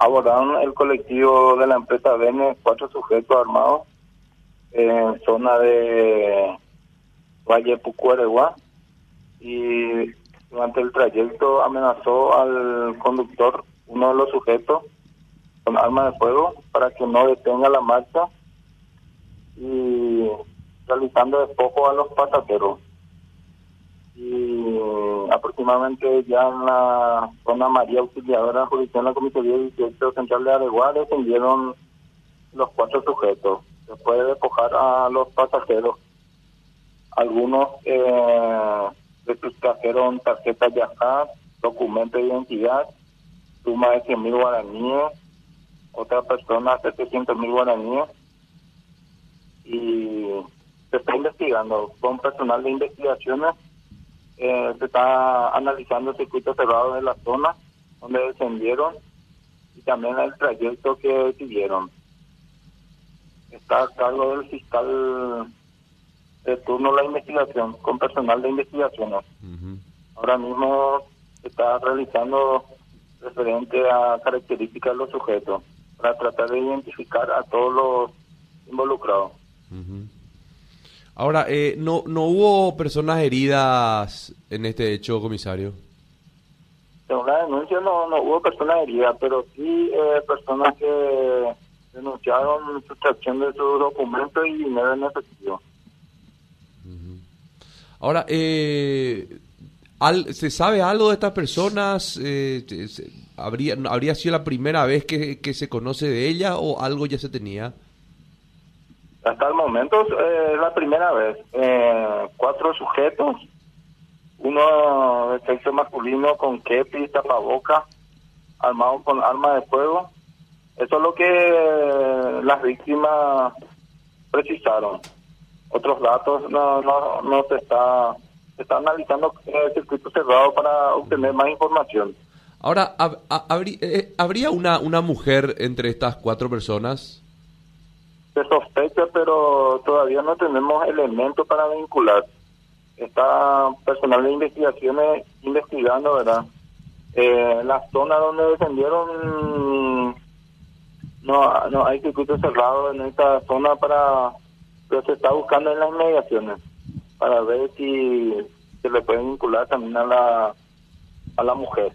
abordaron el colectivo de la empresa Bene cuatro sujetos armados en zona de Valle Pucuaregua y durante el trayecto amenazó al conductor, uno de los sujetos, con arma de fuego para que no detenga la marcha y realizando despojo a los pasajeros. Aproximadamente ya en la zona María Auxiliadora Judicial, la Comisaría 18 Central de Areguá, defendieron los cuatro sujetos. Después de despojar a los pasajeros, algunos eh, trajeron tarjetas de acá, documentos de identidad, suma de 100 mil guaraníes, otra persona 700 mil guaraníes. Y se está investigando. Con personal de investigaciones eh, se está analizando el circuito cerrado de la zona donde descendieron y también el trayecto que siguieron. Está a cargo del fiscal de turno la investigación con personal de investigaciones. Ahora mismo se está realizando referente a características de los sujetos para tratar de identificar a todos los involucrados. Ahora, eh, no, ¿no hubo personas heridas en este hecho, comisario? Según la denuncia no, no hubo personas heridas, pero sí eh, personas que denunciaron sustracción de sus documentos y dinero en efectivo. Ahora, eh, ¿se sabe algo de estas personas? Eh, ¿habría, ¿Habría sido la primera vez que, que se conoce de ella o algo ya se tenía? Hasta el momento eh, es la primera vez. Eh, cuatro sujetos, uno de sexo masculino con kepi, tapaboca, armado con arma de fuego. Eso es lo que las víctimas precisaron. Otros datos no, no, no se está, se está analizando el circuito cerrado para obtener más información. Ahora, eh, ¿habría una, una mujer entre estas cuatro personas? Se sospecha, pero todavía no tenemos elementos para vincular. Está personal de investigaciones investigando, ¿verdad? Eh, la zona donde descendieron no, no hay circuito cerrado en esta zona para pero se está buscando en las inmediaciones para ver si se le puede vincular también a la a la mujer